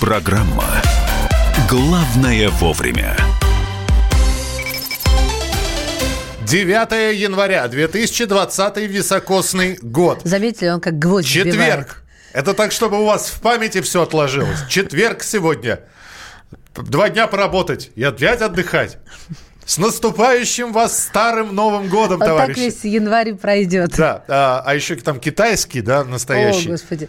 Программа «Главное вовремя». 9 января 2020 високосный год. Заметили, он как гвоздь Четверг. вбивает. Это так, чтобы у вас в памяти все отложилось. Четверг сегодня. Два дня поработать и опять отдыхать. С наступающим вас старым Новым годом, Вот так товарищи. весь январь пройдет. Да, а, а еще там китайский, да, О, настоящий. Господи.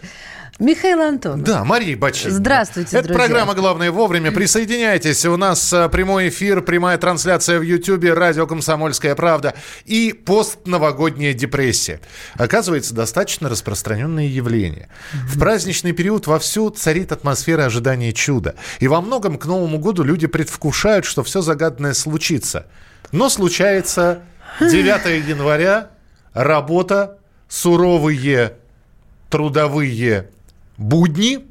Михаил Антонов. Да, Мария Бачинина. Здравствуйте, Это друзья. программа «Главное вовремя». Присоединяйтесь. У нас а, прямой эфир, прямая трансляция в Ютьюбе, радио «Комсомольская правда» и постновогодняя депрессия. Оказывается, достаточно распространенное явление. В праздничный период вовсю царит атмосфера ожидания чуда. И во многом к Новому году люди предвкушают, что все загаданное случится. Но случается 9 января, работа, суровые трудовые будни,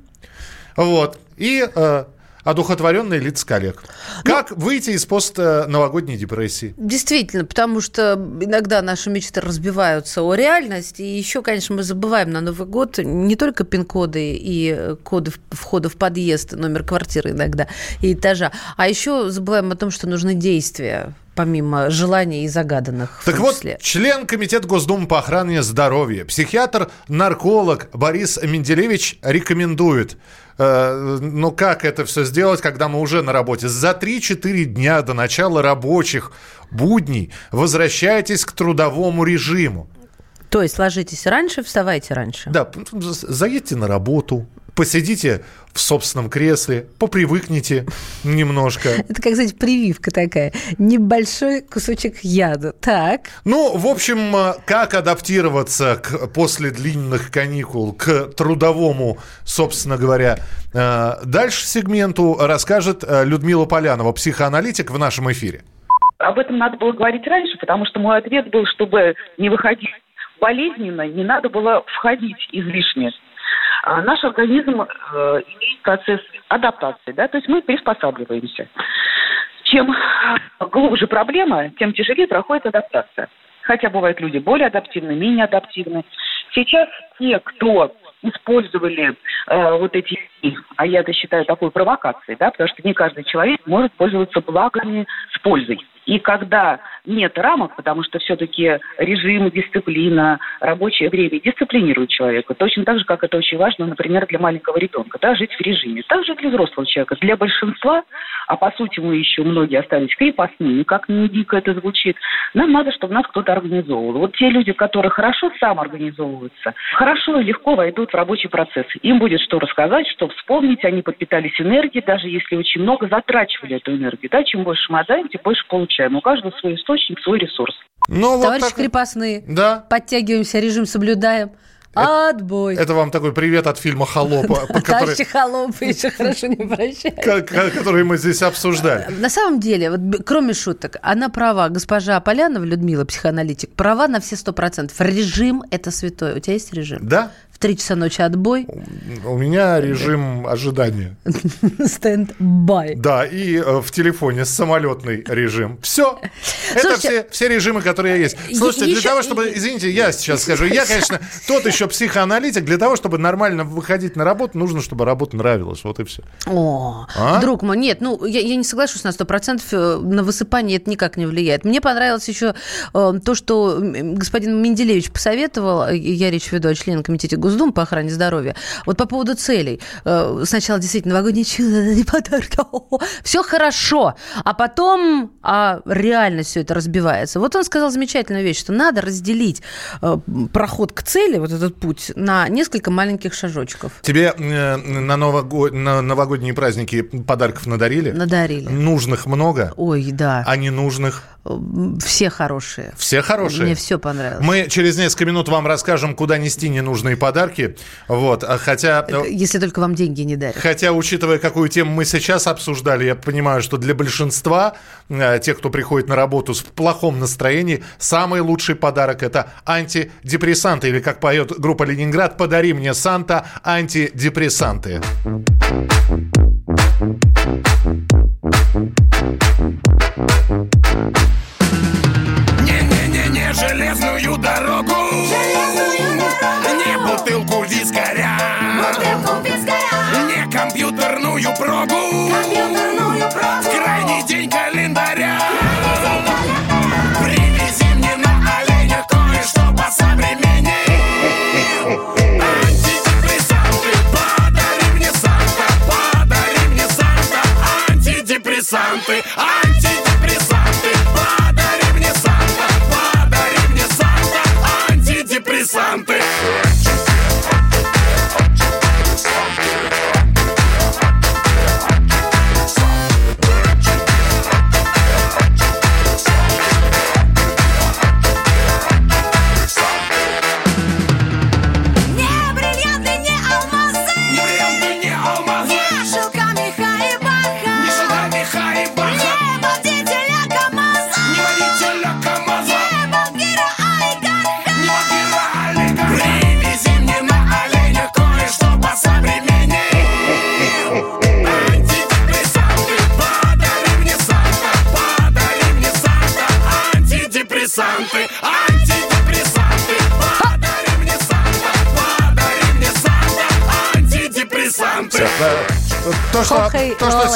вот, и э, одухотворенные лица коллег. Как выйти из постновогодней депрессии? Действительно, потому что иногда наши мечты разбиваются о реальность, и еще, конечно, мы забываем на Новый год не только пин-коды и коды в- входа в подъезд, номер квартиры иногда и этажа, а еще забываем о том, что нужны действия, помимо желаний и загаданных. в Так вот, числе. член Комитета Госдумы по охране здоровья, психиатр-нарколог Борис Менделевич рекомендует э, ну как это все сделать, когда мы уже на работе? За 3-4 дня до начала рабочих будней возвращайтесь к трудовому режиму. То есть ложитесь раньше, вставайте раньше. Да, заедьте на работу, посидите в собственном кресле, попривыкните немножко. Это, как, знаете, прививка такая. Небольшой кусочек яда. Так. Ну, в общем, э, как адаптироваться к, после длинных каникул к трудовому, собственно говоря, э, дальше сегменту расскажет э, Людмила Полянова, психоаналитик в нашем эфире. Об этом надо было говорить раньше, потому что мой ответ был, чтобы не выходить болезненно, не надо было входить излишне. А наш организм э, имеет процесс адаптации, да, то есть мы приспосабливаемся. Чем э, глубже проблема, тем тяжелее проходит адаптация. Хотя бывают люди более адаптивны, менее адаптивны. Сейчас те, кто использовали э, вот эти, а я это считаю такой провокацией, да, потому что не каждый человек может пользоваться благами с пользой. И когда нет рамок, потому что все-таки режим, дисциплина, рабочее время дисциплинируют человека, точно так же, как это очень важно, например, для маленького ребенка, да, жить в режиме. Также для взрослого человека. Для большинства, а по сути мы еще многие остались крепостными, как ни дико это звучит, нам надо, чтобы нас кто-то организовывал. Вот те люди, которые хорошо самоорганизовываются, хорошо и легко войдут в рабочий процесс. Им будет что рассказать, что вспомнить, они подпитались энергией, даже если очень много затрачивали эту энергию. Да, чем больше мы отдаем, тем больше получаем. У каждого свой источник, свой ресурс. Ну, вот Товарищи так- крепостные, Да. подтягиваемся, режим соблюдаем. Отбой. Это вам такой привет от фильма «Холоп», по- который, Товарищи холопы еще хорошо не прощают. который мы здесь обсуждали. На самом деле, вот, кроме шуток, она права. Госпожа Полянова, Людмила, психоаналитик, права на все сто процентов. Режим – это святое. У тебя есть режим? Да? В три часа ночи отбой, У меня режим ожидания. стенд-бай. Да, и э, в телефоне самолетный режим. Все. Это все, все режимы, которые есть. Слушайте, для того, чтобы... Извините, я сейчас скажу. Я, конечно, тот еще психоаналитик. Для того, чтобы нормально выходить на работу, нужно, чтобы работа нравилась. Вот и все. О, А? друг мой, нет, ну, я, я не соглашусь на 100%, э, на высыпание это никак не влияет. Мне понравилось еще э, то, что господин Менделевич посоветовал, я речь веду о члене комитета Госдумы по охране здоровья, вот по поводу целей. Э, Сначала действительно новогодние чудо, не подарки, все хорошо, а потом а реально все это разбивается. Вот он сказал замечательную вещь, что надо разделить э, проход к цели, вот этот путь, на несколько маленьких шажочков. Тебе э, на, нового- на новогодние праздники подарков надарили? Надарили. Нужных много, Ой, да. а ненужных Все хорошие. все хорошие. Мне все понравилось. Мы через несколько минут вам расскажем, куда нести ненужные подарки. Вот, а хотя... э, Если только вам деньги не дарят. Хотя, учитывая, какую тему мы сейчас обсуждали, я понимаю, что для большинства э, тех, кто приходит на работу с плохом настроении, самый лучший подарок это антидепрессанты. Или, как поет группа Ленинград, подари мне Санта антидепрессанты. Не-не-не-не, железную дорогу, железную дорогу, не бутылку вискаря, бутылку вискаря, не компьютерную прогу, компьютерную в прогу. крайний день календаря.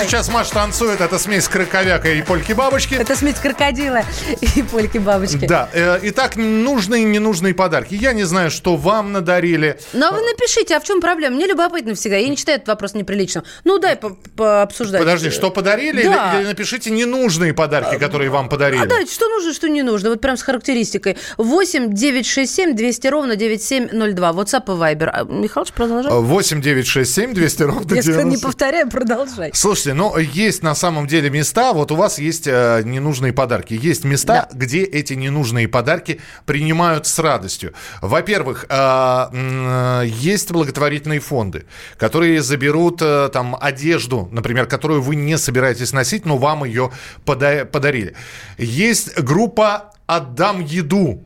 Сейчас Маша танцует, это смесь краковяка и польки-бабочки. Это смесь крокодила и польки-бабочки. Да, э, итак, нужные и ненужные подарки. Я не знаю, что вам надарили. Но вы напишите, а в чем проблема? Мне любопытно всегда. Я не считаю этот вопрос неприличным. Ну, дай по- пообсуждать. Подожди, что подарили? Да. Или, или напишите ненужные подарки, которые вам подарили. А дайте, что нужно, что не нужно. Вот прям с характеристикой. 8 967 200 ровно 9702. WhatsApp и Viber. А, Михалыч, продолжай. 8 9 6 7 200 ровно Если не 90. повторяю, продолжай. Слушайте, ну есть на самом деле места, вот у вас есть э, ненужные подарки. Есть места, где эти ненужные подарки принимают с радостью. Во-первых, э, есть благотворительные фонды, которые заберут э, там одежду, например, которую вы не собираетесь носить, но вам ее пода- подарили. Есть группа «Отдам еду».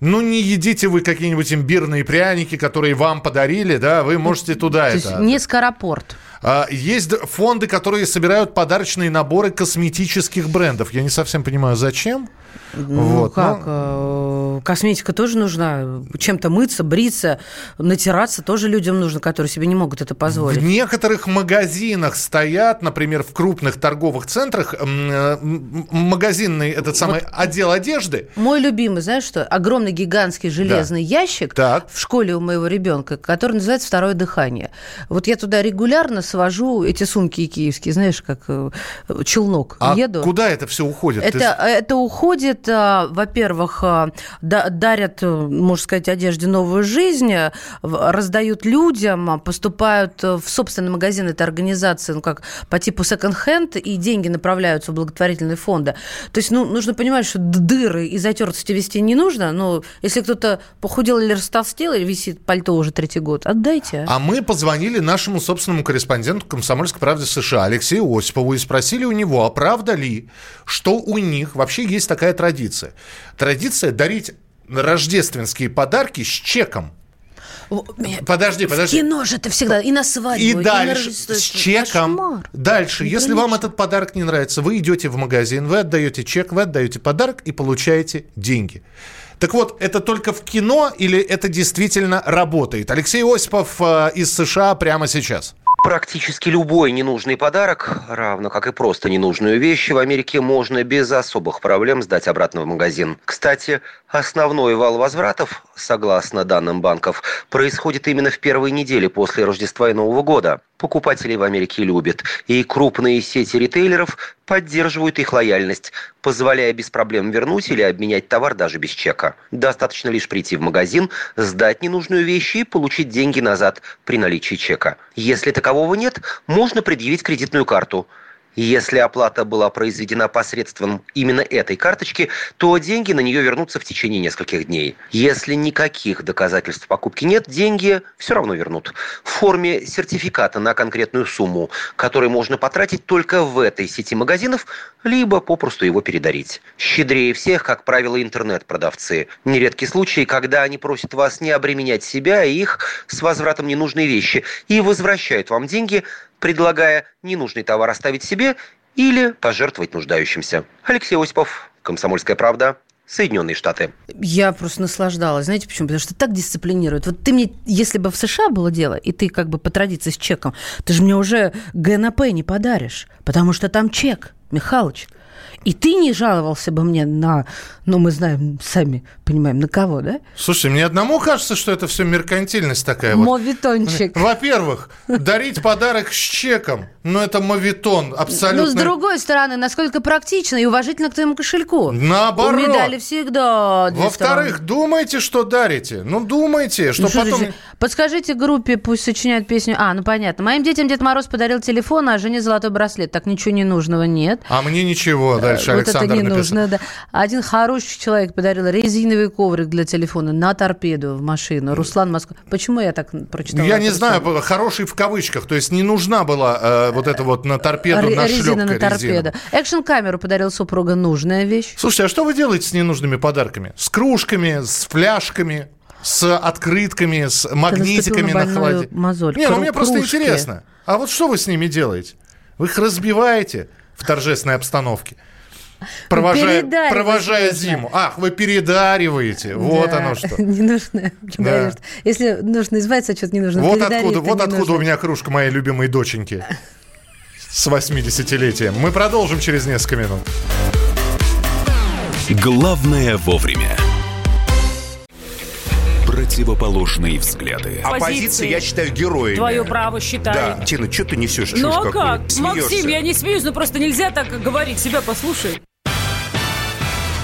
Ну, не едите вы какие-нибудь имбирные пряники, которые вам подарили, да, вы можете туда То это... не скоропорт. А, Есть фонды, которые собирают подарочные наборы косметических брендов. Я не совсем понимаю, зачем. Ну Вот, как? ну. э, Косметика тоже нужна. Чем-то мыться, бриться, натираться тоже людям нужно, которые себе не могут это В позволить. некоторых магазинах стоят, например, в крупных торговых центрах э, магазинный этот самый отдел одежды. Мой любимый, знаешь что? Огромный гигантский железный ящик Так. в школе у моего ребенка, который называется «Второе дыхание». Вот я туда регулярно свожу эти сумки киевские, знаешь, как э, челнок. А Еду. куда это все уходит? Ты Это, это уходит, а, во-первых, а, да- дарят, э, можно сказать, одежде новую жизнь, э, раздают людям, поступают э, в собственный магазин этой организации, ну, как по типу секонд-хенд, и деньги направляются в благотворительные фонды. То есть, ну, нужно понимать, что дыры и затертости вести не нужно, но если кто-то похудел или растолстел, или висит пальто уже третий год, отдайте. А мы позвонили нашему собственному корреспонденту «Комсомольской правды» США Алексею Осипову и спросили у него, а правда ли, что у них вообще есть такая традиция. Традиция дарить рождественские подарки с чеком. Меня- Подожди, В подожди. кино же это всегда, и на свадьбу, И на дальше Рождество. с чеком. Кошмар. Дальше, если вам Неприлично. этот подарок не нравится, вы идете в магазин, вы отдаете чек, вы отдаете подарок и получаете деньги. Так вот, это только в кино или это действительно работает? Алексей Осипов э, из США прямо сейчас. Практически любой ненужный подарок, равно как и просто ненужную вещь, в Америке можно без особых проблем сдать обратно в магазин. Кстати, основной вал возвратов, согласно данным банков, происходит именно в первые недели после Рождества и Нового года. Покупателей в Америке любят, и крупные сети ритейлеров поддерживают их лояльность, позволяя без проблем вернуть или обменять товар даже без чека. Достаточно лишь прийти в магазин, сдать ненужную вещь и получить деньги назад при наличии чека. Если такового нет, можно предъявить кредитную карту. Если оплата была произведена посредством именно этой карточки, то деньги на нее вернутся в течение нескольких дней. Если никаких доказательств покупки нет, деньги все равно вернут. В форме сертификата на конкретную сумму, который можно потратить только в этой сети магазинов, либо попросту его передарить. Щедрее всех, как правило, интернет-продавцы. Нередки случаи, когда они просят вас не обременять себя и их с возвратом ненужной вещи и возвращают вам деньги, предлагая ненужный товар оставить себе или пожертвовать нуждающимся. Алексей Осипов, Комсомольская правда, Соединенные Штаты. Я просто наслаждалась. Знаете почему? Потому что так дисциплинирует. Вот ты мне, если бы в США было дело, и ты как бы по традиции с чеком, ты же мне уже ГНП не подаришь, потому что там чек, Михалыч. И ты не жаловался бы мне на, ну, мы знаем, сами понимаем, на кого, да? Слушай, мне одному кажется, что это все меркантильность такая вот. Мовитончик. Во-первых, дарить подарок с чеком, ну это мовитон, абсолютно. Ну, с другой стороны, насколько практично и уважительно к твоему кошельку. Наоборот. У медали всегда Во-вторых, думайте, что дарите. Ну, думайте, что Ну, потом... Подскажите группе, пусть сочиняют песню. А, ну понятно. Моим детям Дед Мороз подарил телефон, а жене золотой браслет. Так ничего ненужного нет. А мне ничего, дальше вот Александр это не написал. нужно, да. Один хороший человек подарил резиновый коврик для телефона на торпеду в машину. Руслан Москва. Почему я так прочитала? Я не знаю, хороший в кавычках. То есть не нужна была э, вот эта вот на торпеду нашлепка Резина на торпеду. Экшн-камеру подарил супруга. Нужная вещь. Слушайте, а что вы делаете с ненужными подарками? С кружками, с фляжками, с открытками, с магнитиками на на холоде? мозоль. Не, ну мне просто кружки. интересно. А вот что вы с ними делаете? Вы их разбиваете в торжественной обстановке? Провожая, передаривать провожая зиму. Ах, вы передариваете. Вот Да. оно что. Не нужно. Да. Если нужно избавиться от чего-то, не нужно. Вот откуда, это вот откуда нужно. у меня кружка моей любимой доченьки. С 80-летием. Мы продолжим через несколько минут. Главное вовремя. Противоположные взгляды. Оппозиция, я считаю, героями. Твое право считаю. Да. Тина, что ты несешь? Ну а как? Смеешься. Максим, я не смеюсь, но просто нельзя так говорить. Себя послушай.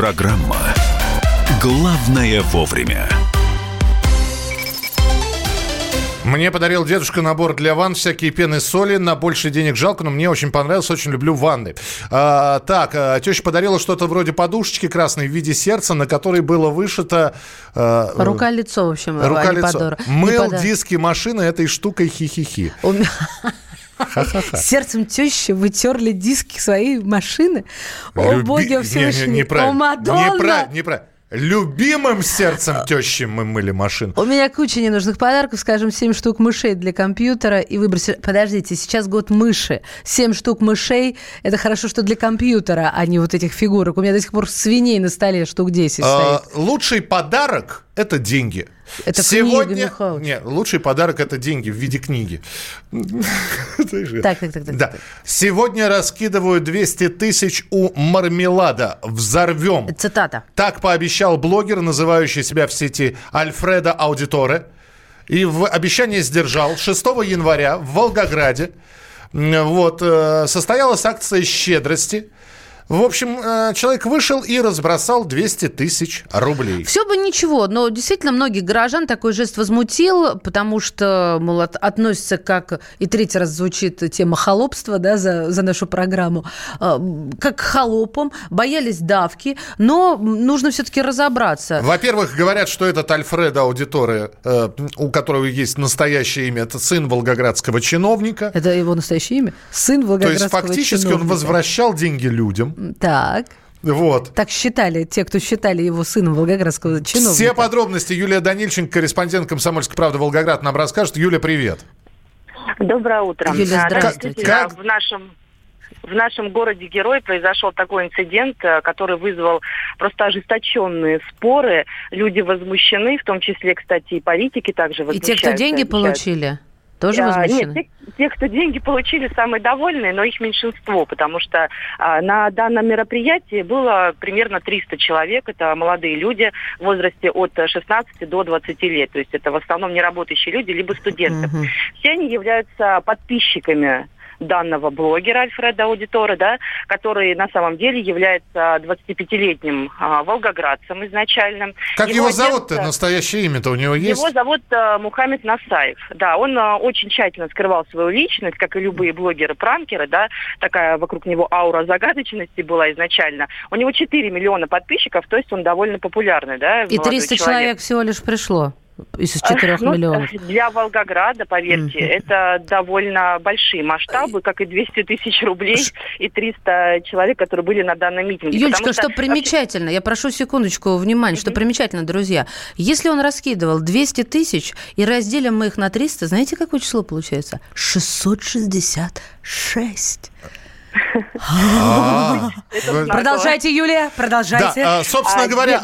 Программа «Главное вовремя». Мне подарил дедушка набор для ванн, всякие пены соли, на больше денег жалко, но мне очень понравилось, очень люблю ванны. А, так, а, теща подарила что-то вроде подушечки красной в виде сердца, на которой было вышито... а, Рука-лицо, в общем, а Рука-лицо. не Мыл диски машины этой штукой хи-хи-хи. Сердцем тещи вытерли диски своей машины. О, боги Не, не, Всевышний. О, Мадонна! Непра- неправильно. Любимым сердцем тещи мы мыли машину. У меня куча ненужных подарков, скажем, 7 штук мышей для компьютера и выбросили... Подождите, сейчас год мыши. 7 штук мышей – это хорошо, что для компьютера, а не вот этих фигурок. У меня до сих пор свиней на столе штук 10 А, стоит. лучший подарок – это деньги. Это Сегодня... книга, Михалыч. Нет, лучший подарок – это деньги в виде книги. Так, так, так. Да. Сегодня раскидываю 200 тысяч у мармелада. Взорвем. Цитата. Так пообещал блогер, называющий себя в сети Альфредо Аудиторе. И в обещание сдержал. 6 января в Волгограде вот, э, состоялась акция щедрости. В общем, э, человек вышел и разбросал 200 тысяч рублей. Все бы ничего, но действительно многих горожан такой жест возмутил, потому что, мол, от- относится как, и третий раз звучит тема холопства, да, за, за нашу программу, э, как к холопам, боялись давки, но нужно все-таки разобраться. Во-первых, говорят, что этот Альфредо Аудиторе, э, у которого есть настоящее имя, это сын волгоградского чиновника. Это его настоящее имя? Сын То волгоградского есть фактически он чиновника. возвращал деньги людям. Так. Вот. Так считали те, кто считали его сыном волгоградского чиновника. Все подробности Юлия Данильченко, корреспондент «Комсомольской правды» Волгоград, нам расскажет. Юля, привет. Доброе утро. Юля, Да, здравствуйте. Как- В нашем в нашем городе Герой произошел такой инцидент, э, который вызвал просто ожесточенные споры. Люди возмущены, в том числе, кстати, и политики также И возмущаются. те, кто деньги обещают. получили? Тоже А, возмущены? Нет, те, те, кто деньги получили, самые довольные, но их меньшинство, потому что а, на данном мероприятии было примерно 300 человек. Это молодые люди в возрасте от 16 до 20 лет. То есть это в основном неработающие люди, либо студенты. Все они являются подписчиками данного блогера Альфреда Аудитора, да, который на самом деле является 25-летним а, волгоградцем изначально. Как его, отец, зовут-то? э, Настоящее имя-то у него есть? его зовут э, Мухаммед Насаев. Да, он э, очень тщательно скрывал свою личность, как и любые блогеры-пранкеры, да, такая вокруг него аура загадочности была изначально. У него 4 миллиона подписчиков, то есть он довольно популярный, да, И молодой 300 человек. человек всего лишь пришло из 4 Ну, миллионов. Для Волгограда, поверьте, Мгм. это довольно большие масштабы, как и 200 тысяч рублей и 300 человек, которые были на данном митинге. Юлечка, Потому что примечательно, я прошу секундочку внимания, что примечательно, друзья. Если он раскидывал 200 тысяч и разделим мы их на 300, знаете, какое число получается? 666. А, Продолжайте, Юлия, продолжайте. Да, а, собственно А, говоря,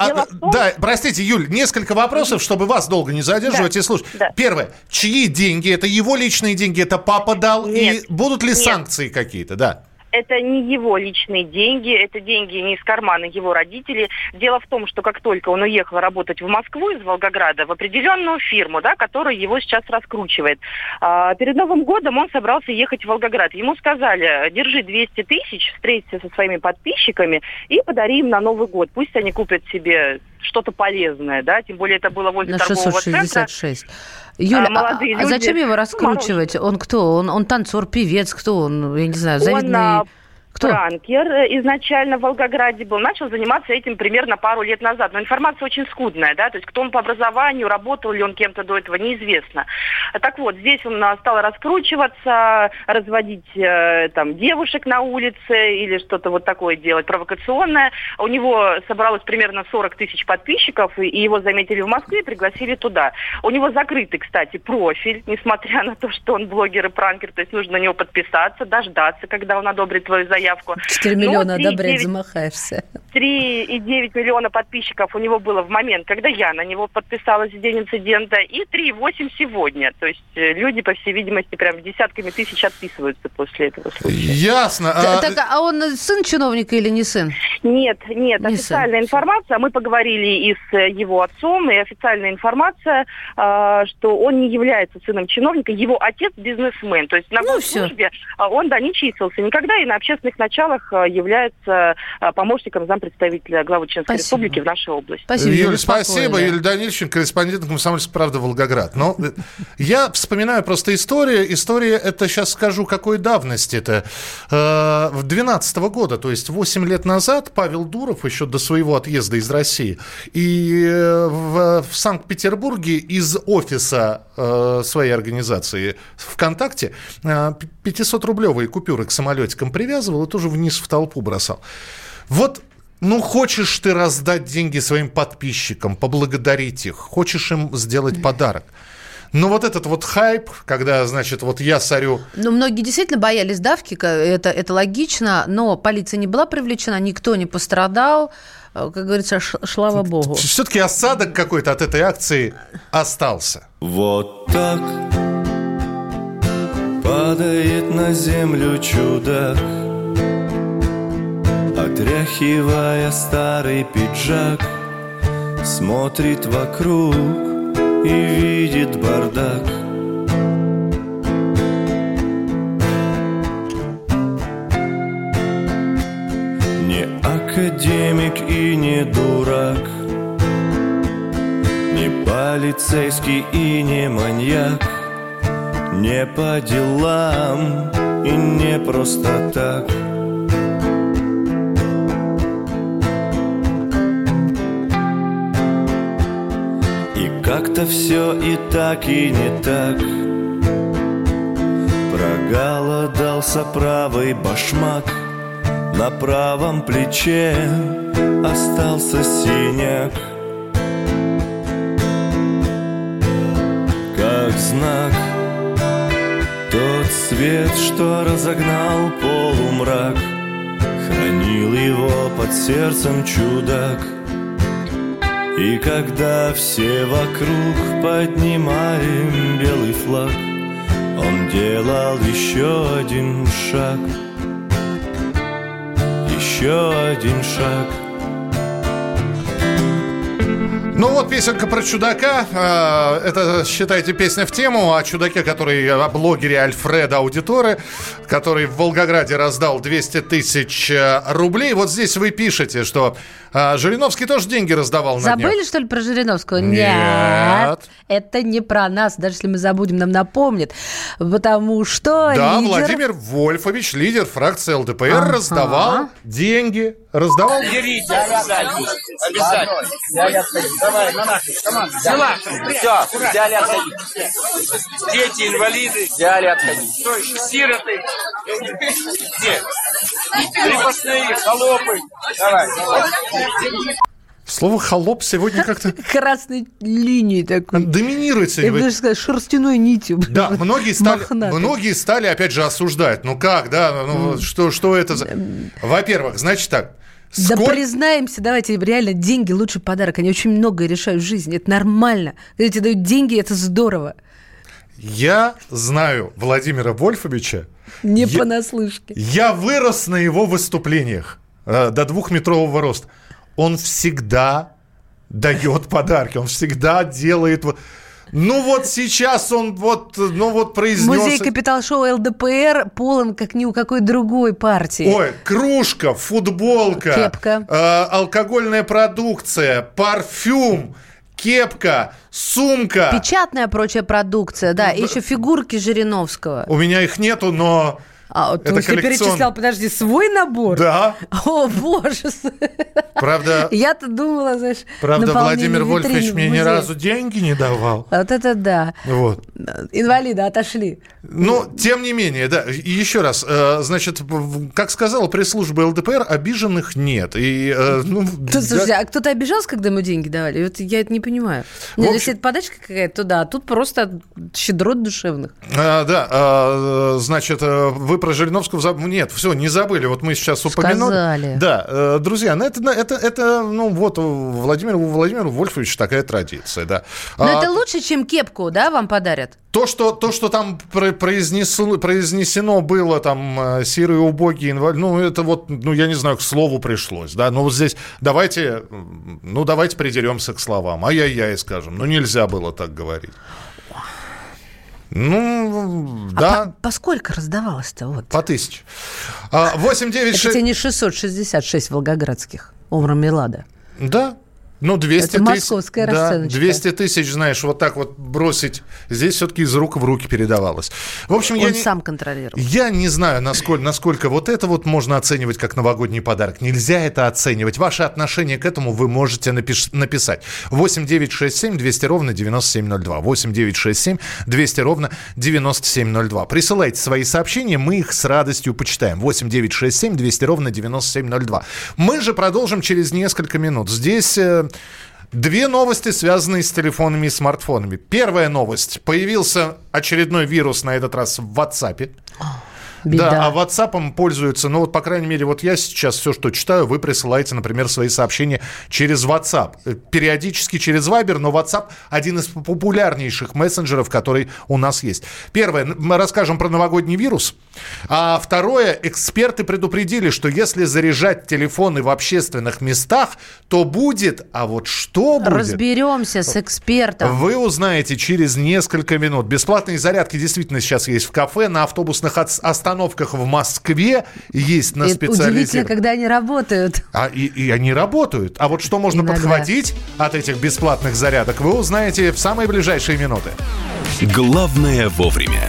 да, простите, Юль, несколько вопросов, чтобы вас долго не задерживать и слушать. Первое, чьи деньги? Это его личные деньги? Это папа дал? Нет, и будут ли санкции какие-то? Да. Это не его личные деньги, это деньги не из кармана его родителей. Дело в том, что как только он уехал работать в Москву из Волгограда в определенную фирму, да, которая его сейчас раскручивает, а, перед Новым годом он собрался ехать в Волгоград. Ему сказали, держи 200 тысяч, встреться со своими подписчиками и подари им на Новый год. Пусть они купят себе что-то полезное, да, тем более это было возле На торгового центра. 666. Юля, а, молодые а люди, зачем его ну, раскручивать? Он кто? Он, он танцор, певец, кто он? Я не знаю, Он завидный... а, Кто? пранкер э, изначально в Волгограде был. Начал заниматься этим примерно пару лет назад. Но информация очень скудная, да, то есть кто он по образованию, работал ли он кем-то до этого, неизвестно. Так вот, здесь он а, стал раскручиваться, разводить э, там девушек на улице или что-то вот такое делать провокационное. У него собралось примерно 40 тысяч подписчиков, и его заметили в Москве, пригласили туда. У него закрытый, кстати, профиль, несмотря на то, что он блогер и пранкер, то есть нужно на него подписаться, дождаться, когда он одобрит твою заявку. 4 Ну, миллиона 3,9 одобрять, замахаешься. 3,9 миллиона подписчиков у него было в момент, когда я на него подписалась в день инцидента, и 3,8 сегодня. То есть э, люди, по всей видимости, прям десятками тысяч отписываются после этого случая. Ясно. А, Так, а он сын чиновника или не сын? Нет, нет, Не официальная информация. Мы поговорили и с э, его отцом, и официальная информация, а, что он не является сыном чиновника, его отец бизнесмен. То есть на Ну, службе он, да, не числился никогда и на общественных началах а, является а, помощником зампредставителя главы Чеченской Спасибо. Республики в нашей области. Спасибо, Юль, Юля, спасибо. Юлия Данильевич, корреспондент «Комсомольской правды» Волгоград. Но э, я вспоминаю просто историю. История, это сейчас скажу, какой давности это. Э, В 12 года, то есть 8 лет назад, Павел Дуров, еще до своего отъезда из России, и э, в, в Санкт-Петербурге из офиса э, своей организации ВКонтакте э, 500-рублевые купюры к самолетикам привязывал и тоже вниз в толпу бросал. Вот ну, хочешь ты раздать деньги своим подписчикам, поблагодарить их, хочешь им сделать подарок. Но вот этот вот хайп, когда, значит, вот я сорю... Ну, многие действительно боялись давки, это, это логично, но полиция не была привлечена, никто не пострадал. Э, Как говорится, слава богу. Все-таки осадок какой-то от этой акции остался. Вот так падает на землю чудак, Отряхивая старый пиджак, смотрит вокруг и видит бардак. Не академик и не дурак, не полицейский и не маньяк, не по делам и не просто так. Как-то все и так, и не так. Проголодался правый башмак, на правом плече остался синяк. Как знак, тот свет, что разогнал полумрак, хранил его под сердцем чудак. И когда все вокруг поднимаем белый флаг, Он делал еще один шаг. Еще один шаг Ну вот песенка про чудака. Э, Это, считайте, песня в тему о чудаке, который о блогере Альфреда Аудиторе, который в Волгограде раздал 200 тысяч э, рублей. Вот здесь вы пишете, что Жириновский тоже деньги раздавал на. Забыли, что ли, про Жириновского? Нет. Это не про нас. Даже если мы забудем, нам напомнят. Потому что Да, лидер... Владимир Вольфович, лидер фракции ЛДПР, Ага. раздавал деньги. Раздавал... Берите обязательно. Обязательно. Давай, на нашу команду. Взяла. Все, взяли, отходите. Дети, инвалиды. Взяли, отходите. Что еще? Сироты. Где? Крепостные, холопы. Давай, давай. Слово «холоп» сегодня как-то Красной линией такой. доминирует Я сегодня. бы даже сказала, шерстяной нитью. Да, многие стали, Мохнатой. многие стали, опять же, осуждать. Ну как, да, ну, что, что это за... Во-первых, значит так, Да сколь- признаемся, давайте, реально, деньги лучший подарок. Они очень многое решают в жизни. Это нормально. Когда тебе дают деньги, это здорово. я знаю Владимира Вольфовича, Не Я- понаслышке. я вырос на его выступлениях э, до двухметрового роста. Он всегда дает подарки, он всегда делает... Ну вот сейчас он вот, ну вот произнес... Музей Капитал-шоу ЛДПР полон, как ни у какой другой партии. Ой, кружка, футболка, Кепка. э, алкогольная продукция, парфюм, кепка, сумка. Печатная прочая продукция, да. И еще фигурки Жириновского. У меня их нету, но А, то это есть ты коллекцион. перечислял, подожди, свой набор? Да. О, боже. Правда, Я-то думала, знаешь, правда Владимир Вольфович мне ни разу деньги не давал. Вот это да. Вот. Инвалиды отошли. Но, тем не менее, да, и еще раз, э, значит, как сказала пресс-служба ЛДПР, обиженных нет. И, э, ну, Тут, слушайте, а кто-то обижался, когда ему деньги давали? Вот я это не понимаю. Нет, общем- если это подачка какая-то, то да. А тут просто щедрот душевных. А, да, а, значит, э, вы про Жириновского забыли. Нет, все, не забыли. Вот мы сейчас упомянули. Сказали. Да, э, друзья, ну это, это, это, ну вот, у Владимира Владимиру Вольфовичу такая традиция, да. Но А, это лучше, чем кепку, да, вам подарят? то, что, то, что там про- произнесу- произнесено было, там, э, серые убогие инвалиды, ну, это вот, ну, я не знаю, к слову пришлось, да, ну, вот здесь давайте, ну, давайте придеремся к словам, ай-яй-яй, скажем, ну, нельзя было так говорить. Ну, да. А по, по сколько раздавалось-то? Вот. По тысяче. А, 8 9 Это 6... тебе не 666 волгоградских. Омра Милада. Да. Ну, 200 Это тысяч. московская да, расценочка. 200 тысяч, знаешь, вот так вот бросить. Здесь все-таки из рук в руки передавалось. В общем, я Он не, сам контролировал. я не знаю, насколько, насколько вот это вот можно оценивать как новогодний подарок. Нельзя это оценивать. Ваше отношение к этому вы можете напиш- написать. 8 9 6 7 200 ровно 9702. 8 9 6 7 200 ровно 9702. Присылайте свои сообщения, мы их с радостью почитаем. 8 9 6 7 200 ровно 9702. Мы же продолжим через несколько минут. Здесь... Две новости, связанные с телефонами и смартфонами. Первая новость. Появился очередной вирус, на этот раз в WhatsApp. Беда. Да, а WhatsApp пользуются, ну вот, по крайней мере, вот я сейчас все, что читаю, вы присылаете, например, свои сообщения через WhatsApp. Э, Периодически через Viber, но WhatsApp один из популярнейших мессенджеров, который у нас есть. Первое, мы расскажем про новогодний вирус. А второе, эксперты предупредили, что если заряжать телефоны в общественных местах, то будет, а вот что будет? Разберемся с экспертом. Вы узнаете через несколько минут. Бесплатные зарядки действительно сейчас есть в кафе, на автобусных остановках в Москве есть на Это удивительно, когда они работают. А, и, и они работают. А вот что можно Иногда. подхватить от этих бесплатных зарядок, вы узнаете в самые ближайшие минуты. Главное вовремя.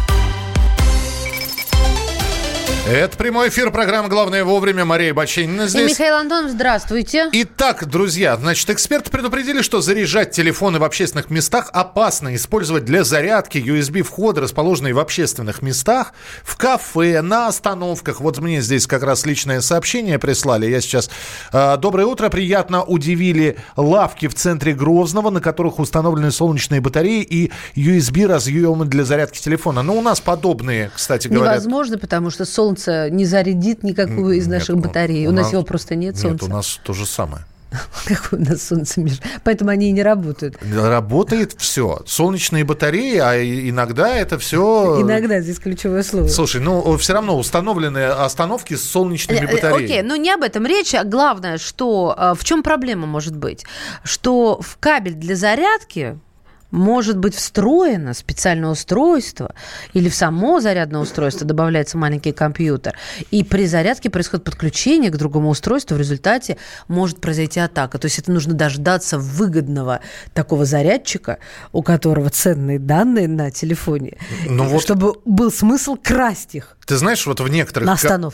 Это прямой эфир программы «Главное вовремя». Мария Баченина И здесь. Михаил Антонов, здравствуйте. Итак, друзья, значит, эксперты предупредили, что заряжать телефоны в общественных местах опасно. Использовать для зарядки USB-входы, расположенные в общественных местах, в кафе, на остановках. Вот мне здесь как раз личное сообщение прислали. Я сейчас... э, Доброе утро. Приятно удивили лавки в центре Грозного, на которых установлены солнечные батареи и USB-разъемы для зарядки телефона. Ну, у нас подобные, кстати говоря. Невозможно, потому что солнце не зарядит никакую из наших батарей. У, нас, его просто нет, Нет, солнца. у нас то же самое. Какое у нас солнце, Миш? Поэтому они и не работают. Работает все. Солнечные батареи, а иногда это все... Иногда здесь ключевое слово. Слушай, ну все равно установлены остановки с солнечными Э, э, батареями. Окей, но не об этом речь. а Главное, что э, в чем проблема может быть? Что в кабель для зарядки может быть встроено специальное устройство или в само зарядное устройство добавляется маленький компьютер. И при зарядке происходит подключение к другому устройству. В результате может произойти атака. То есть это нужно дождаться выгодного такого зарядчика, у которого ценные данные на телефоне, Ну вот- чтобы был смысл красть их. Ты знаешь, вот в некоторых,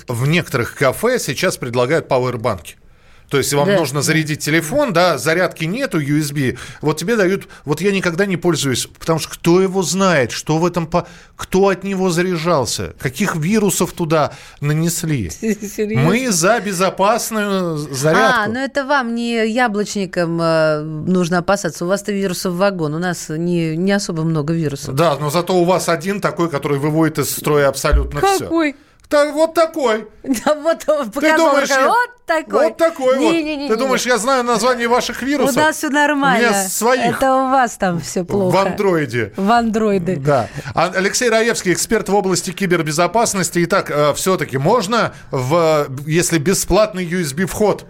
в некоторых кафе сейчас предлагают пауэрбанки. То есть вам Да. нужно зарядить телефон, да, зарядки нету USB, вот тебе дают, вот я никогда не пользуюсь, потому что кто его знает, что в этом, по... кто от него заряжался, каких вирусов туда нанесли. Серьезно? Мы за безопасную зарядку. А, ну это вам не яблочникам э, нужно опасаться. У вас-то вирусов вагон. У нас не, не особо много вирусов. Да, но зато у вас один такой, который выводит из строя абсолютно все. Какой? Так, вот такой. Да вот он Ты думаешь, я- вот такой. Вот такой вот. Не-не-не-не. Ты думаешь, я знаю название ваших вирусов? У нас все нормально. У меня своих Это у вас там все плохо. в андроиде. В андроиды. Да. А- Алексей Раевский, эксперт в области кибербезопасности. Итак, все-таки можно, в, если бесплатный USB-вход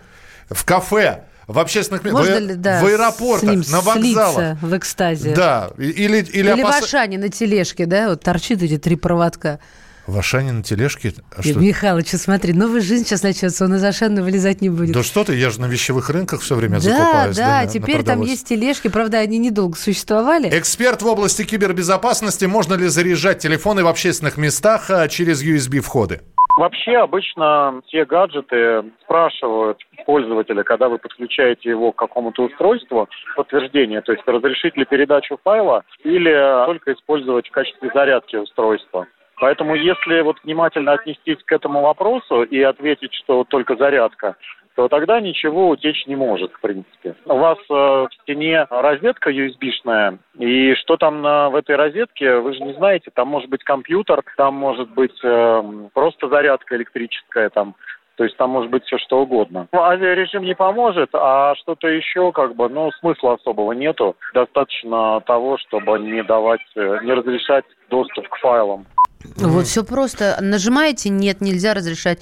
в кафе, в общественных местах, Можно в, ли, да, в аэропортах, ним на вокзалах. в экстазе? Да, или, или, Или опас- в Ашане на тележке, да, вот торчит эти три проводка. В Ашане на тележке? А что? Михалыч, смотри, новая жизнь сейчас начнется, он из Ашана вылезать не будет. Да что ты, я же на вещевых рынках все время да, закупаюсь. да, на теперь там есть тележки, правда, они недолго существовали. Эксперт в области кибербезопасности. Можно ли заряжать телефоны в общественных местах а, через USB-входы? Вообще обычно все гаджеты спрашивают пользователя, когда вы подключаете его к какому-то устройству, подтверждение, то есть разрешить ли передачу файла или только использовать в качестве зарядки устройства. Поэтому если вот внимательно отнестись к этому вопросу и ответить, что только зарядка, то тогда ничего утечь не может, в принципе. У вас э, в стене розетка USB-шная, и что там на, в этой розетке, вы же не знаете, там может быть компьютер, там может быть э, просто зарядка электрическая, там, то есть там может быть все что угодно. Ну, Авиарежим не поможет, а что-то еще, как бы, ну, смысла особого нету. Достаточно того, чтобы не давать, э, не разрешать доступ к файлам. Вот все просто. Нажимаете «Нет, нельзя разрешать».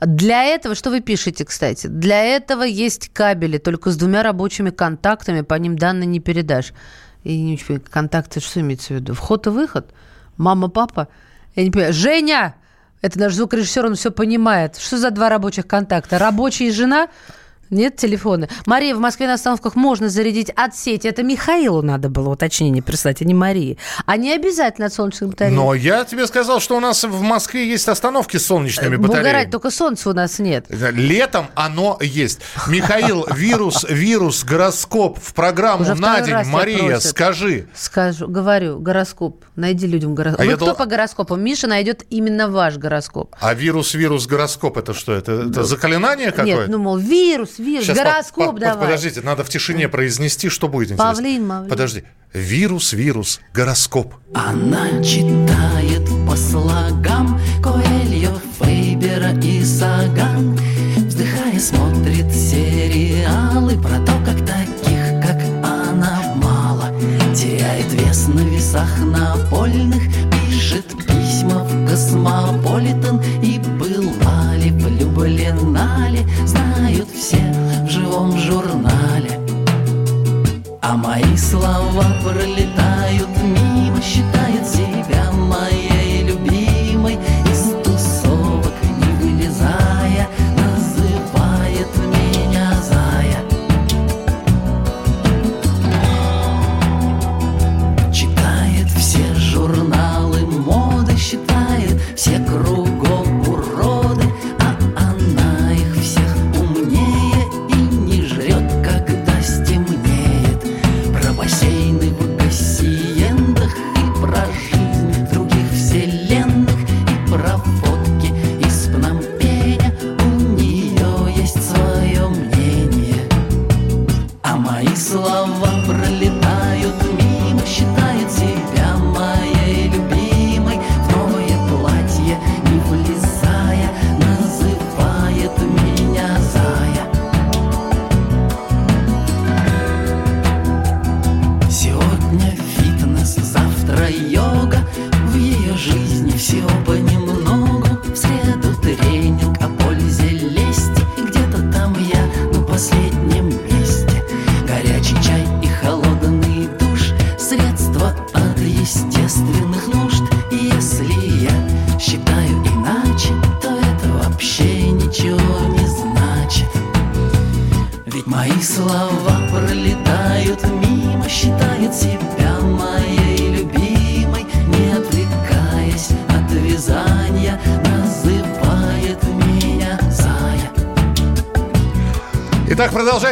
Для этого, что вы пишете, кстати? Для этого есть кабели, только с двумя рабочими контактами, по ним данные не передашь. И понимаю, контакты, что имеется в виду? Вход и выход? Мама, папа? Я не понимаю. Женя! Это наш звукорежиссер, он все понимает. Что за два рабочих контакта? Рабочий и жена? Нет телефона. Мария, в Москве на остановках можно зарядить от сети. Это Михаилу надо было уточнение прислать, а не Марии. А не обязательно от солнечных батарей. Но я тебе сказал, что у нас в Москве есть остановки с солнечными Бугорать, батареями. только солнца у нас нет. Летом оно есть. Михаил, вирус, вирус, гороскоп в программу Уже на день. Мария, просят. скажи. Скажу, говорю, гороскоп. Найди людям гороскоп. А Вы я кто дол- по гороскопу? Миша найдет именно ваш гороскоп. А вирус, вирус, гороскоп это что? Это, это заклинание какое-то? Нет, ну, мол, вирус, вирус, Щас, гороскоп под- под- давай. Подождите, надо в тишине произнести, что будет интересно. Павлин, Мавлин. Подожди. Вирус, вирус, гороскоп. Она читает по слогам Коэльо, Фейбера и Саган Вздыхая смотрит сериалы Про то, как таких, как она, мало Теряет вес на весах напольных Пишет письма в Космополитен И была ли, влюблена ли Знают все в живом журнале. А мои слова пролетают мимо Считает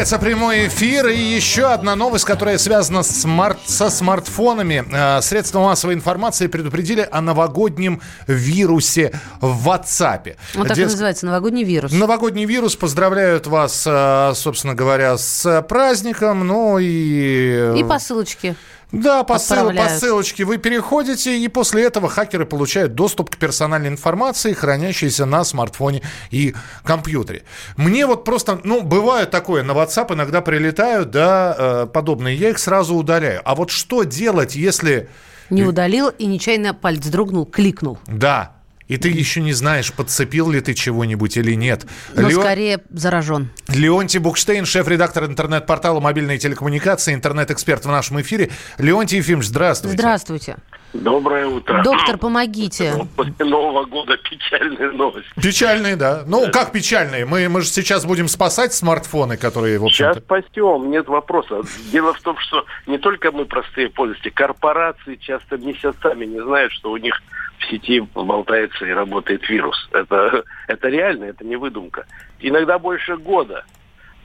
продолжается прямой эфир. И еще одна новость, которая связана с смарт, со смартфонами. Э, Средства массовой информации предупредили о новогоднем вирусе в WhatsApp. Он так и Деск- называется, новогодний вирус. Новогодний вирус. Поздравляют вас, э, собственно говоря, с праздником. Ну и... И посылочки. Да, по, ссыл- по ссылочке вы переходите, и после этого хакеры получают доступ к персональной информации, хранящейся на смартфоне и компьютере. Мне вот просто, ну, бывает такое, на WhatsApp иногда прилетают, да, э, подобные, я их сразу удаляю. А вот что делать, если... Не удалил и нечаянно палец дрогнул, кликнул. Да, и ты еще не знаешь, подцепил ли ты чего-нибудь или нет. Но Лео- скорее заражен. Леонтий Букштейн, шеф-редактор интернет-портала «Мобильные телекоммуникации», интернет-эксперт в нашем эфире. Леонтий Ефимович, здравствуйте. Здравствуйте. Доброе утро. Доктор, помогите. После Нового года печальная новость. Печальные, да. Ну, как печальные? Мы, мы же сейчас будем спасать смартфоны, которые, в Сейчас спасем, нет вопроса. Дело в том, что не только мы простые пользователи, корпорации часто месяцами не знают, что у них в сети болтается и работает вирус. Это, это реально, это не выдумка. Иногда больше года.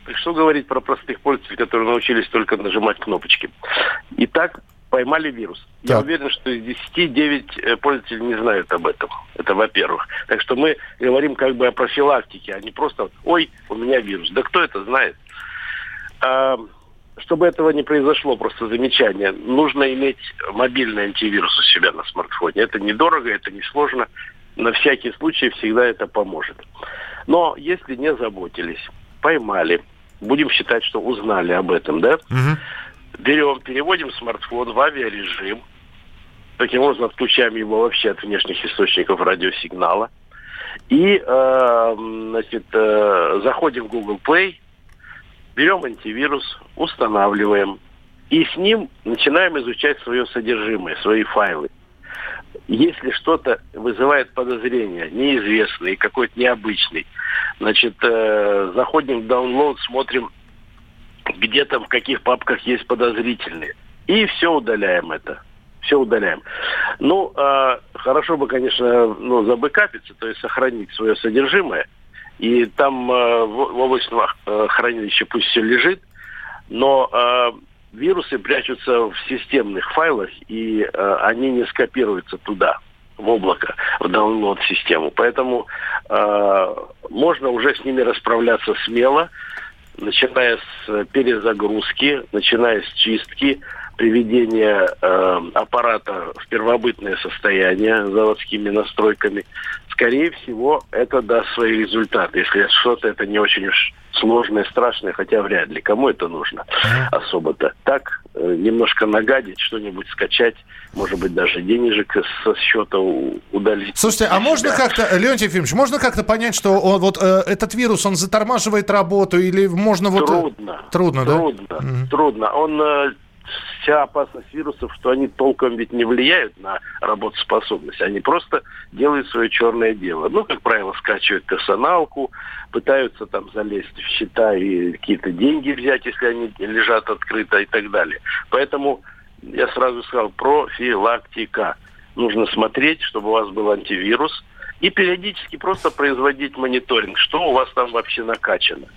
Так что говорить про простых пользователей, которые научились только нажимать кнопочки. Итак, поймали вирус. Я Так. уверен, что из 10 9 э, пользователей не знают об этом. Это во-первых. Так что мы говорим как бы о профилактике, а не просто «Ой, у меня вирус». Да кто это знает? Чтобы этого не произошло, просто замечание, нужно иметь мобильный антивирус у себя на смартфоне. Это недорого, это несложно. На всякий случай всегда это поможет. Но если не заботились, поймали, будем считать, что узнали об этом, да? Берем, переводим смартфон в авиарежим, таким образом отключаем его вообще от внешних источников радиосигнала. И, э, значит, э, заходим в Google Play, берем антивирус, устанавливаем, и с ним начинаем изучать свое содержимое, свои файлы. Если что-то вызывает подозрение, неизвестный, какой-то необычный, значит, э, заходим в download, смотрим, где там, в каких папках есть подозрительные. И все удаляем это. Все удаляем. Ну, э, хорошо бы, конечно, ну, забэкапиться, то есть сохранить свое содержимое. И там э, в, облачном э, хранилище пусть все лежит, но э, вирусы прячутся в системных файлах, и они не скопируются туда, в облако, в download-систему. Поэтому э, можно уже с ними расправляться смело, начиная с перезагрузки, начиная с чистки, приведения э, аппарата в первобытное состояние заводскими настройками. Скорее всего, это даст свои результаты, если что-то это не очень уж сложное, страшное, хотя вряд ли. Кому это нужно особо-то? Так, э, немножко нагадить, что-нибудь скачать, может быть, даже денежек со счета удалить. Слушайте, а можно как-то, Леонтий Ефимович, можно как-то понять, что он, вот э, этот вирус, он затормаживает работу или можно вот... э, Трудно. Трудно, да? Трудно, трудно. Он э, вся опасность вирусов, что они толком ведь не влияют на работоспособность. Они просто делают свое черное дело. Ну, как правило, скачивают персоналку, пытаются там залезть в счета и какие-то деньги взять, если они лежат открыто и так далее. Поэтому я сразу сказал, профилактика. Нужно смотреть, чтобы у вас был антивирус, и периодически просто производить мониторинг, что у вас там вообще накачано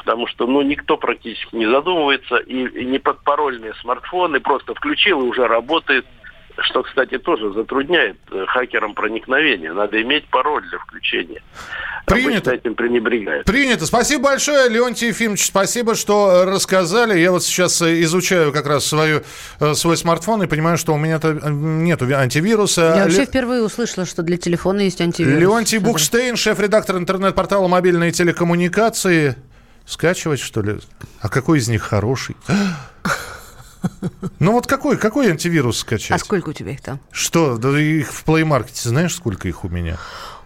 потому что ну, никто практически не задумывается, и, и не подпарольные смартфоны просто включил и уже работает, что, кстати, тоже затрудняет э, хакерам проникновение. Надо иметь пароль для включения. Принято. Обычно этим пренебрегают. Принято. Спасибо большое, Леонтий Ефимович. Спасибо, что рассказали. Я вот сейчас э, изучаю как раз свою, э, свой смартфон и понимаю, что у меня-то э, нету антивируса. Я вообще Ле- впервые услышала, что для телефона есть антивирус. Леонтий Букштейн, шеф-редактор интернет-портала «Мобильные телекоммуникации». Скачивать, что ли? А какой из них хороший? Ну вот какой, какой антивирус скачать? А сколько у тебя их там? Что? Да их в Play Market, знаешь, сколько их у меня?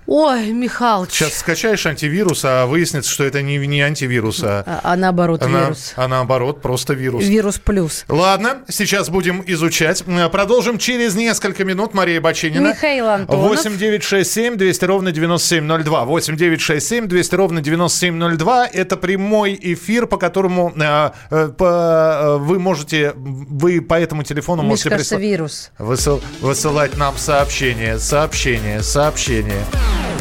Ой, Михалыч. Сейчас скачаешь антивирус, а выяснится, что это не, не антивирус, а, А, а наоборот, а на- вирус. а наоборот, просто вирус. Вирус плюс. Ладно, сейчас будем изучать. Продолжим через несколько минут. Мария Бачинина. Михаил Антонов. 8 9 6 7 200 ровно 9702. 8 9 6 7 200 ровно 9702. Это прямой эфир, по которому э, э, по- э, вы можете, вы по этому телефону Мне можете кажется, присла- вирус. высыл- высылать нам сообщения, сообщения, сообщения.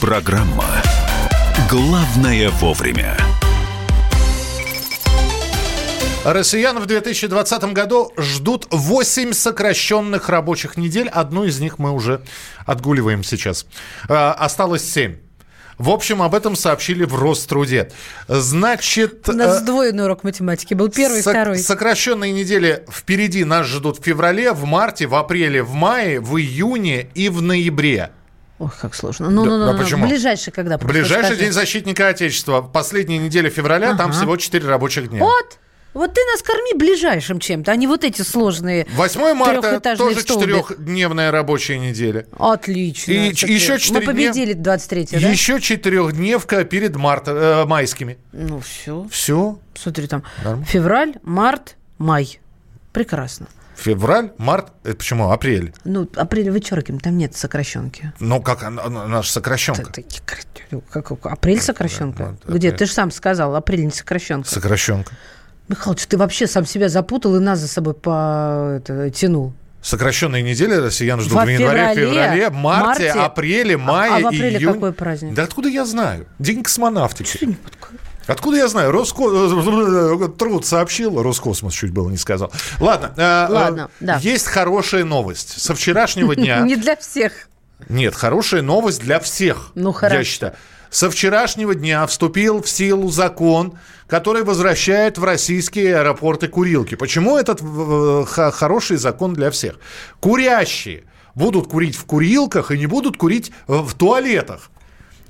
Программа «Главное вовремя». Россиян в 2020 году ждут 8 сокращенных рабочих недель. Одну из них мы уже отгуливаем сейчас. А, Осталось 7. В общем, об этом сообщили в Роструде. Значит... У нас э, сдвоенный урок математики был. Первый и Сок- второй. Сокращенные недели впереди нас ждут в феврале, в марте, в апреле, в мае, в июне и в ноябре. Ох, как сложно. Ну, ну, Да, ну, да ну, почему? Ближайший когда? Ближайший скажи. день защитника Отечества. Последняя неделя февраля, там Ага. всего 4 рабочих дня. Вот. Вот ты нас корми ближайшим чем-то, а не вот эти сложные 8 марта тоже четырехдневная рабочая неделя. Отлично. И ч- еще ты- четыре Мы дня- победили 23 да? Еще четырехдневка перед марта, э, майскими. Ну, все. Все. Смотри, там Нормально. февраль, март, май. Прекрасно. Февраль, март, это почему? Апрель. Ну, апрель вычеркиваем, там нет сокращенки. Ну, как она- она- наша сокращенка. Как, как- апрель сокращенка? Где? Ты же сам сказал, апрель не сокращенка. Сокращенка. Михалыч, ты вообще сам себя запутал и нас за собой по, это, тянул. Сокращенные недели россиян ждут Во в январе, феврале, феврале, марте, марте. апреле, А- мае, а в апреле июне. какой праздник? Да откуда я знаю? День космонавтики. Откуда я знаю? Роско... Труд сообщил, Роскосмос чуть было не сказал. Ладно. э, э, Ладно, да. Есть хорошая новость. Со вчерашнего дня... Не для всех. Нет, хорошая новость для всех. Ну, хорошо. Я считаю. Со вчерашнего дня вступил в силу закон, который возвращает в российские аэропорты курилки. Почему этот э, хороший закон для всех? Курящие будут курить в курилках и не будут курить э, в туалетах.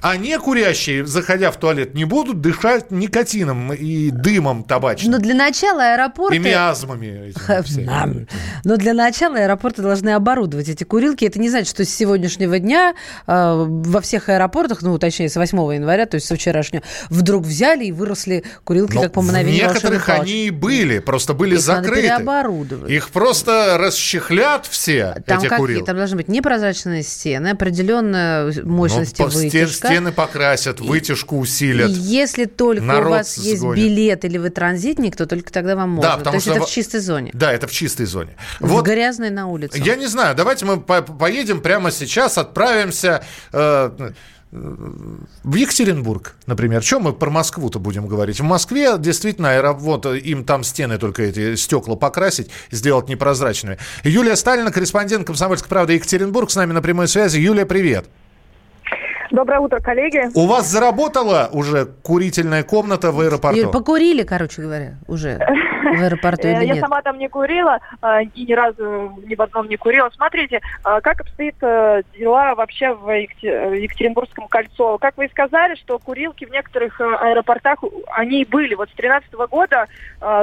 А не курящие, заходя в туалет, не будут дышать никотином и дымом табачным. Но для начала аэропорты... И миазмами. Но для начала аэропорты должны оборудовать эти курилки. Это не значит, что с сегодняшнего дня э, во всех аэропортах, ну, точнее, с 8 января, то есть со вчерашнего, вдруг взяли и выросли курилки, Но как по в мановению некоторых они и были, просто были Их закрыты. Их просто расчехлят все, Там эти какие? курилки. Там должны быть непрозрачные стены, определенная Ну, по- стен- вытяжка. Стены покрасят, вытяжку усилят. Если только у вас есть сгонят. билет или вы транзитник, то только тогда вам можно. Да, потому то есть что это в чистой зоне. Да, это в чистой зоне. В Вот грязной на улице. я не знаю, давайте мы по- поедем прямо сейчас, отправимся э, в Екатеринбург, например. Чем мы про Москву-то будем говорить? В Москве действительно аэро- вот, э, им там стены только эти стекла покрасить, сделать непрозрачными. Юлия Сталина, корреспондент «Комсомольской правды» Екатеринбург, с нами на прямой связи. Юлия, привет. Доброе утро, коллеги. У вас заработала уже курительная комната в аэропорту? Юль, покурили, короче говоря, уже в аэропорту Э, или Я нет? сама там не курила э, и ни разу ни в одном не курила. Смотрите, э, как обстоит э, дела вообще в Екате- Екатеринбургском кольцо. Как вы и сказали, что курилки в некоторых аэропортах, они и были. Вот с 2013 года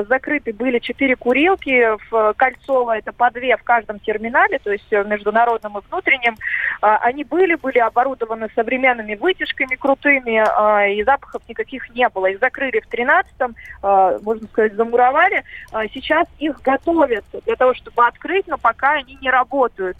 закрыты были четыре курилки в Кольцово, это по две в каждом терминале, то есть международном и внутреннем. Они были, были оборудованы современными вытяжками крутыми, а, и запахов никаких не было. Их закрыли в 13-м, а, можно сказать, замуровали. А, Сейчас их готовят для того, чтобы открыть, но пока они не работают.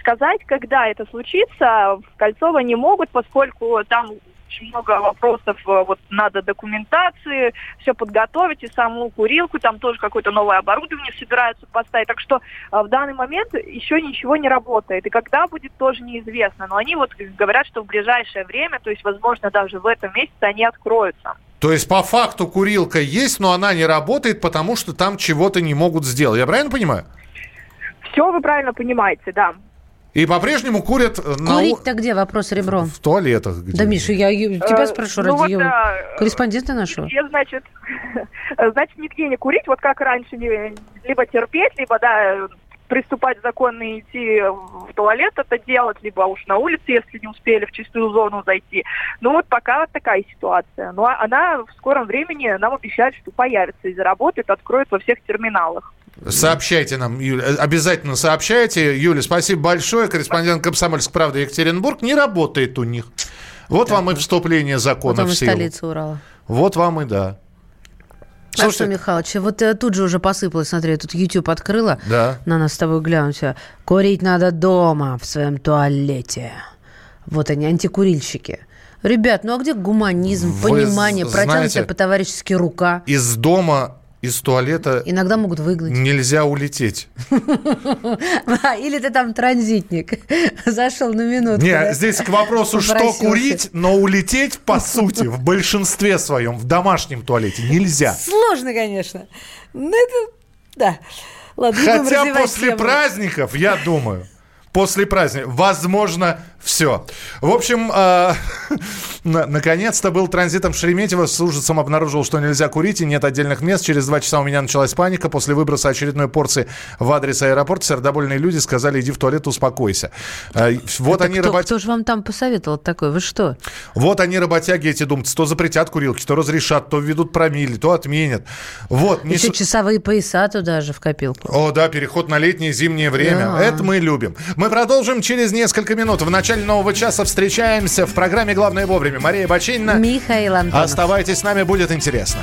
Сказать, когда это случится, в Кольцово не могут, поскольку там очень много вопросов, э, вот надо документации, все подготовить, и саму курилку, там тоже какое-то новое оборудование собираются поставить. Так что э, в данный момент еще ничего не работает. И когда будет, тоже неизвестно. Но они вот говорят, что в ближайшее время, то есть, возможно, даже в этом месяце они откроются. То есть по факту курилка есть, но она не работает, потому что там чего-то не могут сделать. Я правильно понимаю? Все вы правильно понимаете, да. И по-прежнему курят э, на Курить-то где? Вопрос ребром. в туалетах. где- Да, Миша, я тебя Э, спрошу ну ради вот, да, корреспондента нашего. Я, значит, значит, нигде не курить, вот как раньше, не- либо терпеть, либо, да, приступать законно и идти в туалет это делать, либо уж на улице, если не успели в чистую зону зайти. Ну вот пока вот такая ситуация. Но она в скором времени нам обещает, что появится и заработает, откроет во всех терминалах. Сообщайте нам, Юля, э, обязательно сообщайте. Юля, спасибо большое. Корреспондент «Комсомольской правды» Екатеринбург не работает у них. Вот вам и вступление закона Потом в силу. столицы Урала. Вот вам и да. А что, Михалыч, вот э, тут же уже посыпалось, смотри, я тут YouTube открыла, Да. на нас с тобой глянуть. Курить надо дома, в своем туалете. Вот они, антикурильщики. Ребят, ну а где гуманизм, Вы понимание, з- протянутая знаете- по-товарищески рука? Из дома, из туалета Иногда могут выгнать. нельзя улететь. Или ты там транзитник. Зашел на минутку. Не, здесь к вопросу, что курить, но улететь, по сути, в большинстве своем, в домашнем туалете нельзя. Сложно, конечно. Ну, это... Да. Ладно, Хотя после тему. праздников, я думаю, после праздника, возможно, все. В общем, э, на- наконец-то был транзитом Шереметьево. С ужасом обнаружил, что нельзя курить и нет отдельных мест. Через два часа у меня началась паника. После выброса очередной порции в адрес аэропорта сердобольные люди сказали, иди в туалет, успокойся. Э, вот Это они, кто, работ- кто же вам там посоветовал такой? Вы что? вот они, работяги эти, думают, то запретят курилки, то разрешат, то введут промили, то отменят. Вот, не Еще часовые пояса туда же в копилку. О, да, переход на летнее зимнее время. Да. Это мы любим. Мы продолжим через несколько минут. В начале нового часа встречаемся в программе «Главное вовремя». Мария Бачинина. Михаил Антонов. Оставайтесь с нами, будет интересно.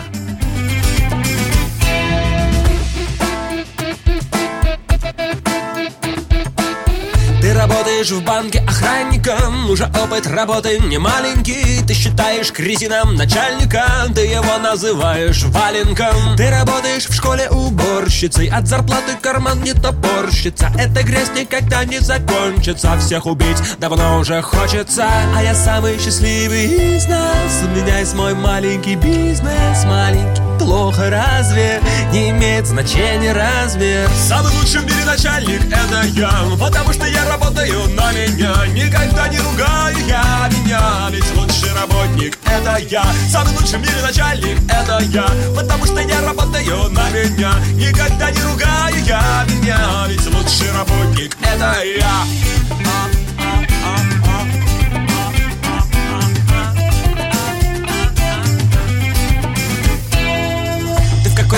Ты работаешь в банке охранником Уже опыт работы не маленький. Ты считаешь кретином начальника Ты его называешь валенком. Ты работаешь в школе уборщицей От зарплаты карман не топорщится. Эта грязь никогда не закончится Всех убить давно уже хочется. А я самый счастливый из нас У меня есть мой маленький бизнес Маленький, плохо разве Не имеет значения размер Самый лучший в мире начальник это я Потому что я работаю на меня. Никогда не ругаю я меня Ведь лучший работник это я. Самый лучший в мире начальник это я Потому что я работаю на меня. Никогда не ругаю я меня Ведь лучший работник это я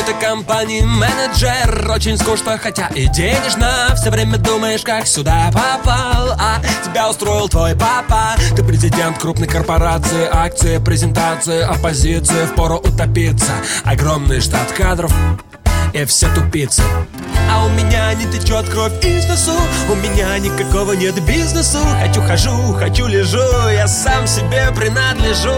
какой-то компании менеджер. Очень скучно, хотя и денежно. Все время думаешь, как сюда попал. А тебя устроил твой папа. Ты президент крупной корпорации Акции, презентации, оппозиции. Впору утопиться. Огромный штат кадров и все тупицы. А у меня не течет кровь из носу. У меня никакого нет бизнесу. Хочу хожу, хочу лежу Я сам себе принадлежу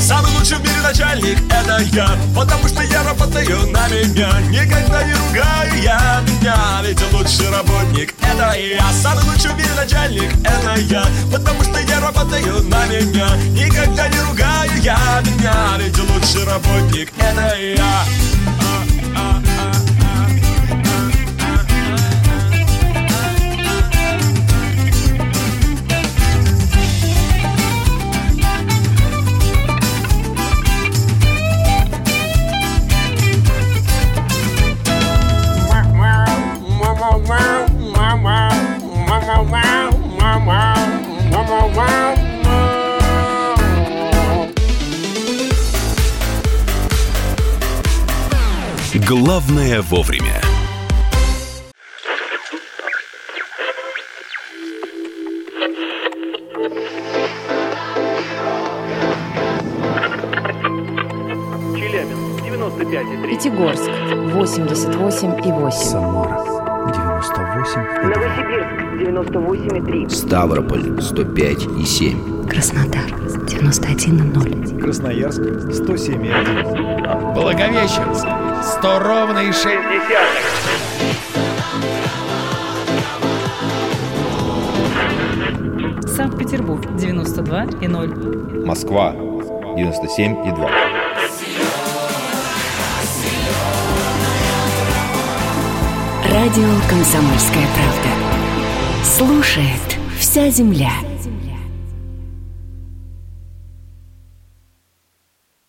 Самый лучший в мире начальник это я Потому что я работаю на меня. Никогда не ругаю я меня Ведь лучший работник это я. Самый лучший в мире начальник это я Потому что я работаю на меня. Никогда не ругаю я меня Ведь лучший работник это я Главное вовремя. Челябинск, 95,3. Пятигорск 88 и 8. Самара 98 Новосибирск 98,3. Ставрополь 105 и 7. Краснодар 91 и 0. Красноярск 107 и 1. Благовещенск 100 ровно и 6 Санкт-Петербург 92 и 0. Москва 97 и 2. Радио «Комсомольская правда». Слушает вся земля.